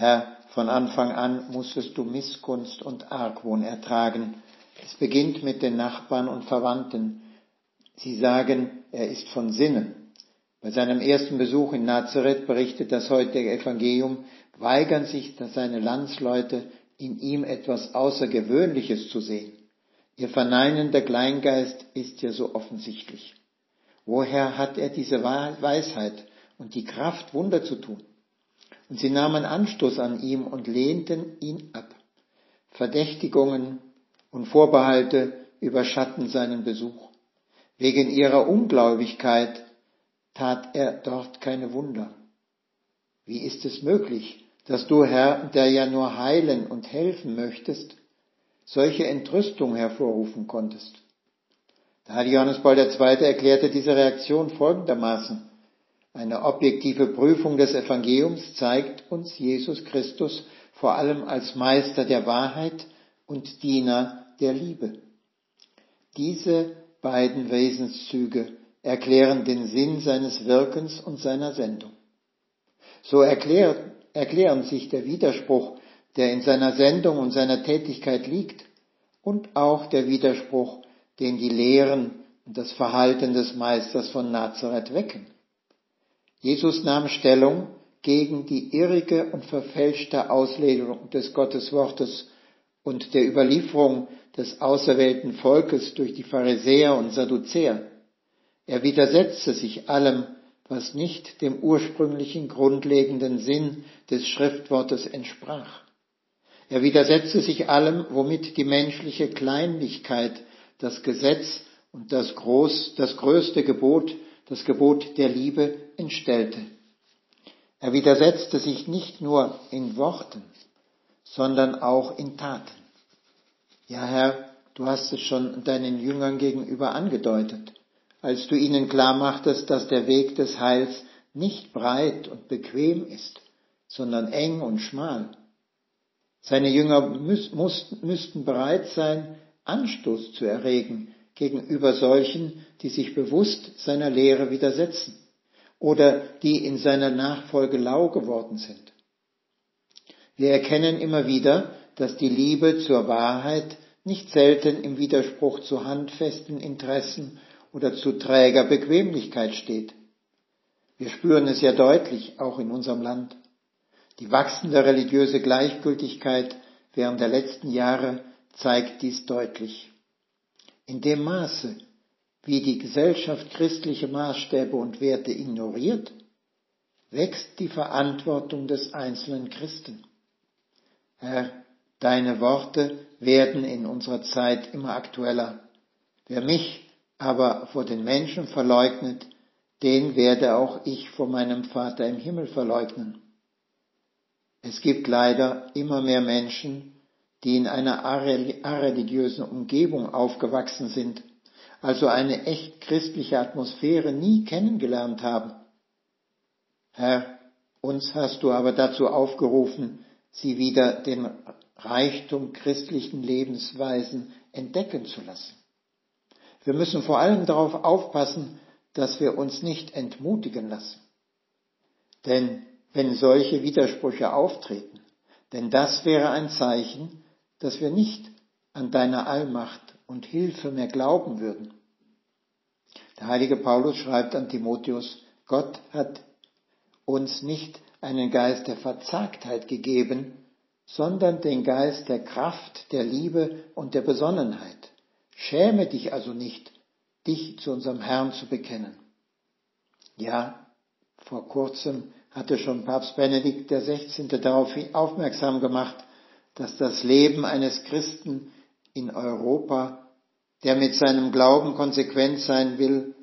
Herr, von Anfang an musstest du Missgunst und Argwohn ertragen. Es beginnt mit den Nachbarn und Verwandten. Sie sagen, er ist von Sinnen. Bei seinem ersten Besuch in Nazareth berichtet das heutige Evangelium, weigern sich seine Landsleute, in ihm etwas Außergewöhnliches zu sehen. Ihr verneinender Kleingeist ist ja so offensichtlich. Woher hat er diese Weisheit und die Kraft, Wunder zu tun? Und sie nahmen Anstoß an ihm und lehnten ihn ab. Verdächtigungen und Vorbehalte überschatten seinen Besuch. Wegen ihrer Ungläubigkeit tat er dort keine Wunder. Wie ist es möglich, dass du, Herr, der ja nur heilen und helfen möchtest, solche Entrüstung hervorrufen konntest? Der heilige Johannes Paul II. erklärte diese Reaktion folgendermaßen. Eine objektive Prüfung des Evangeliums zeigt uns Jesus Christus vor allem als Meister der Wahrheit und Diener der Liebe. Diese beiden Wesenszüge erklären den Sinn seines Wirkens und seiner Sendung. So erklärt, erklären sich der Widerspruch, der in seiner Sendung und seiner Tätigkeit liegt, und auch der Widerspruch, den die Lehren und das Verhalten des Meisters von Nazareth wecken. Jesus nahm Stellung gegen die irrige und verfälschte Auslegung des Gotteswortes und der Überlieferung des auserwählten Volkes durch die Pharisäer und Sadduzäer. Er widersetzte sich allem, was nicht dem ursprünglichen grundlegenden Sinn des Schriftwortes entsprach. Er widersetzte sich allem, womit die menschliche Kleinlichkeit das Gesetz und das, groß, das größte Gebot, das Gebot der Liebe entstellte. Er widersetzte sich nicht nur in Worten, sondern auch in Taten. Ja, Herr, du hast es schon deinen Jüngern gegenüber angedeutet, als du ihnen klar machtest, dass der Weg des Heils nicht breit und bequem ist, sondern eng und schmal. Seine Jünger müssten bereit sein, Anstoß zu erregen gegenüber solchen, die sich bewusst seiner Lehre widersetzen oder die in seiner Nachfolge lau geworden sind. Wir erkennen immer wieder, dass die Liebe zur Wahrheit nicht selten im Widerspruch zu handfesten Interessen oder zu träger Bequemlichkeit steht. Wir spüren es ja deutlich, auch in unserem Land. Die wachsende religiöse Gleichgültigkeit während der letzten Jahre zeigt dies deutlich. In dem Maße, wie die Gesellschaft christliche Maßstäbe und Werte ignoriert, wächst die Verantwortung des einzelnen Christen. Herr, deine Worte werden in unserer Zeit immer aktueller. Wer mich aber vor den Menschen verleugnet, den werde auch ich vor meinem Vater im Himmel verleugnen. Es gibt leider immer mehr Menschen, die in einer areligiösen Umgebung aufgewachsen sind, also eine echt christliche Atmosphäre nie kennengelernt haben. Herr, uns hast du aber dazu aufgerufen, sie wieder den Reichtum christlichen Lebensweisen entdecken zu lassen. Wir müssen vor allem darauf aufpassen, dass wir uns nicht entmutigen lassen. Denn wenn solche Widersprüche auftreten, denn das wäre ein Zeichen, dass wir nicht an deine Allmacht und Hilfe mehr glauben würden. Der heilige Paulus schreibt an Timotheus, Gott hat uns nicht einen Geist der Verzagtheit gegeben, sondern den Geist der Kraft, der Liebe und der Besonnenheit. Schäme dich also nicht, dich zu unserem Herrn zu bekennen. Ja, vor kurzem hatte schon Papst Benedikt XVI. darauf aufmerksam gemacht, dass das Leben eines Christen in Europa, der mit seinem Glauben konsequent sein will,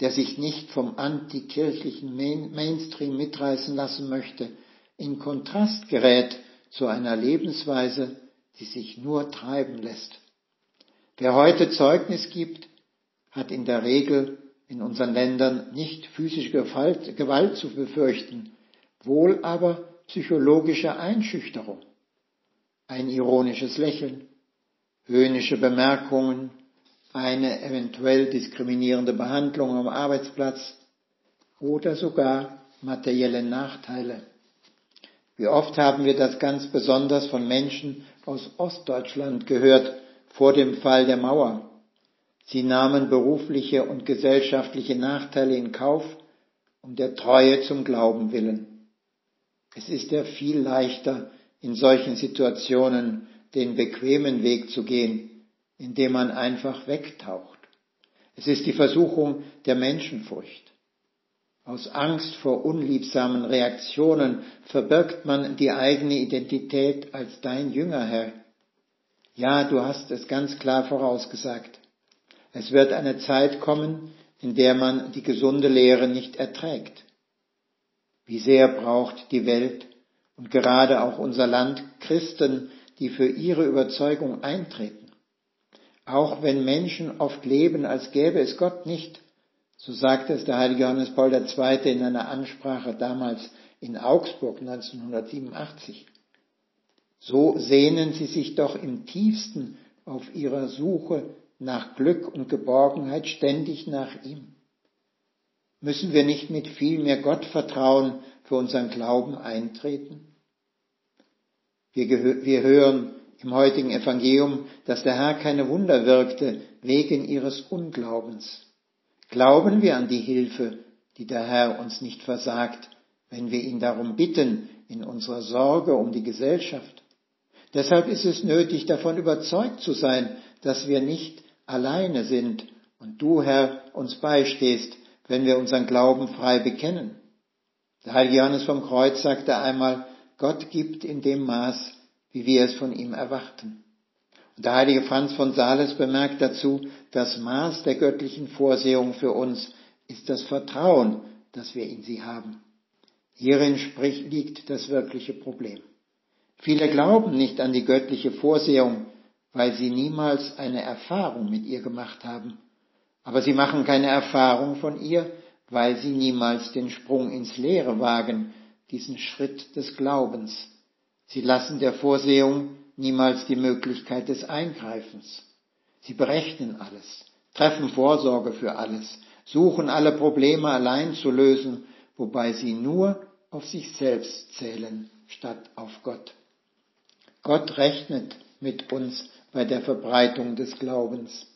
der sich nicht vom antikirchlichen Mainstream mitreißen lassen möchte, in Kontrast gerät zu einer Lebensweise, die sich nur treiben lässt. Wer heute Zeugnis gibt, hat in der Regel in unseren Ländern nicht physische Gewalt zu befürchten, wohl aber psychologische Einschüchterung, ein ironisches Lächeln, höhnische Bemerkungen, eine eventuell diskriminierende Behandlung am Arbeitsplatz oder sogar materielle Nachteile. Wie oft haben wir das ganz besonders von Menschen aus Ostdeutschland gehört vor dem Fall der Mauer. Sie nahmen berufliche und gesellschaftliche Nachteile in Kauf, um der Treue zum Glauben willen. Es ist ja viel leichter, in solchen Situationen den bequemen Weg zu gehen, indem man einfach wegtaucht. Es ist die Versuchung der Menschenfurcht. Aus Angst vor unliebsamen Reaktionen verbirgt man die eigene Identität als dein Jünger, Herr. Ja, du hast es ganz klar vorausgesagt. Es wird eine Zeit kommen, in der man die gesunde Lehre nicht erträgt. Wie sehr braucht die Welt und gerade auch unser Land Christen, die für ihre Überzeugung eintreten. Auch wenn Menschen oft leben, als gäbe es Gott nicht, so sagte es der heilige Johannes Paul II. in einer Ansprache damals in Augsburg 1987. So sehnen sie sich doch im tiefsten auf ihrer Suche nach Glück und Geborgenheit ständig nach ihm. Müssen wir nicht mit viel mehr Gottvertrauen für unseren Glauben eintreten? Wir, wir hören im heutigen Evangelium, dass der Herr keine Wunder wirkte wegen ihres Unglaubens. Glauben wir an die Hilfe, die der Herr uns nicht versagt, wenn wir ihn darum bitten in unserer Sorge um die Gesellschaft? Deshalb ist es nötig, davon überzeugt zu sein, dass wir nicht alleine sind und du, Herr, uns beistehst, wenn wir unseren Glauben frei bekennen. Der heilige Johannes vom Kreuz sagte einmal, Gott gibt in dem Maß, wie wir es von ihm erwarten. Der heilige Franz von Sales bemerkt dazu, das Maß der göttlichen Vorsehung für uns ist das Vertrauen, dass wir in sie haben. Hierin spricht, liegt das wirkliche Problem. Viele glauben nicht an die göttliche Vorsehung, weil sie niemals eine Erfahrung mit ihr gemacht haben. Aber sie machen keine Erfahrung von ihr, weil sie niemals den Sprung ins Leere wagen, diesen Schritt des Glaubens. Sie lassen der Vorsehung niemals die Möglichkeit des Eingreifens. Sie berechnen alles, treffen Vorsorge für alles, suchen alle Probleme allein zu lösen, wobei sie nur auf sich selbst zählen statt auf Gott. Gott rechnet mit uns bei der Verbreitung des Glaubens.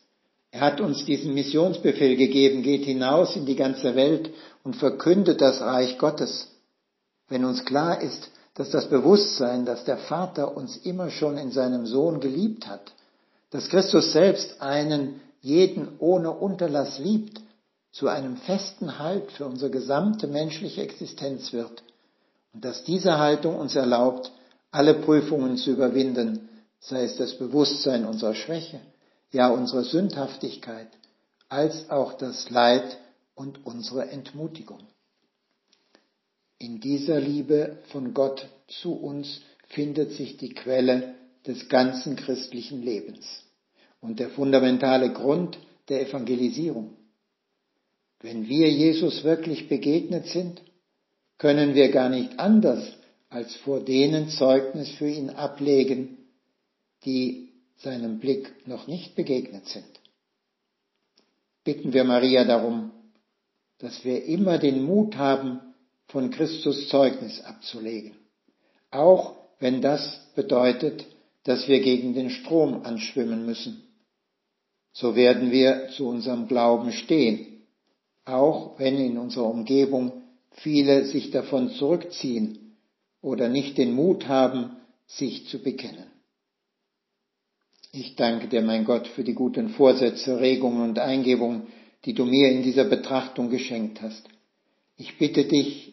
Er hat uns diesen Missionsbefehl gegeben, geht hinaus in die ganze Welt und verkündet das Reich Gottes. Wenn uns klar ist, dass das Bewusstsein, dass der Vater uns immer schon in seinem Sohn geliebt hat, dass Christus selbst einen jeden ohne Unterlass liebt, zu einem festen Halt für unsere gesamte menschliche Existenz wird und dass diese Haltung uns erlaubt, alle Prüfungen zu überwinden, sei es das Bewusstsein unserer Schwäche, ja unserer Sündhaftigkeit, als auch das Leid und unsere Entmutigung. In dieser Liebe von Gott zu uns findet sich die Quelle des ganzen christlichen Lebens und der fundamentale Grund der Evangelisierung. Wenn wir Jesus wirklich begegnet sind, können wir gar nicht anders als vor denen Zeugnis für ihn ablegen, die seinem Blick noch nicht begegnet sind. Bitten wir Maria darum, dass wir immer den Mut haben, von Christus Zeugnis abzulegen. Auch wenn das bedeutet, dass wir gegen den Strom anschwimmen müssen. So werden wir zu unserem Glauben stehen, auch wenn in unserer Umgebung viele sich davon zurückziehen oder nicht den Mut haben, sich zu bekennen. Ich danke dir, mein Gott, für die guten Vorsätze, Regungen und Eingebungen, die du mir in dieser Betrachtung geschenkt hast. Ich bitte dich,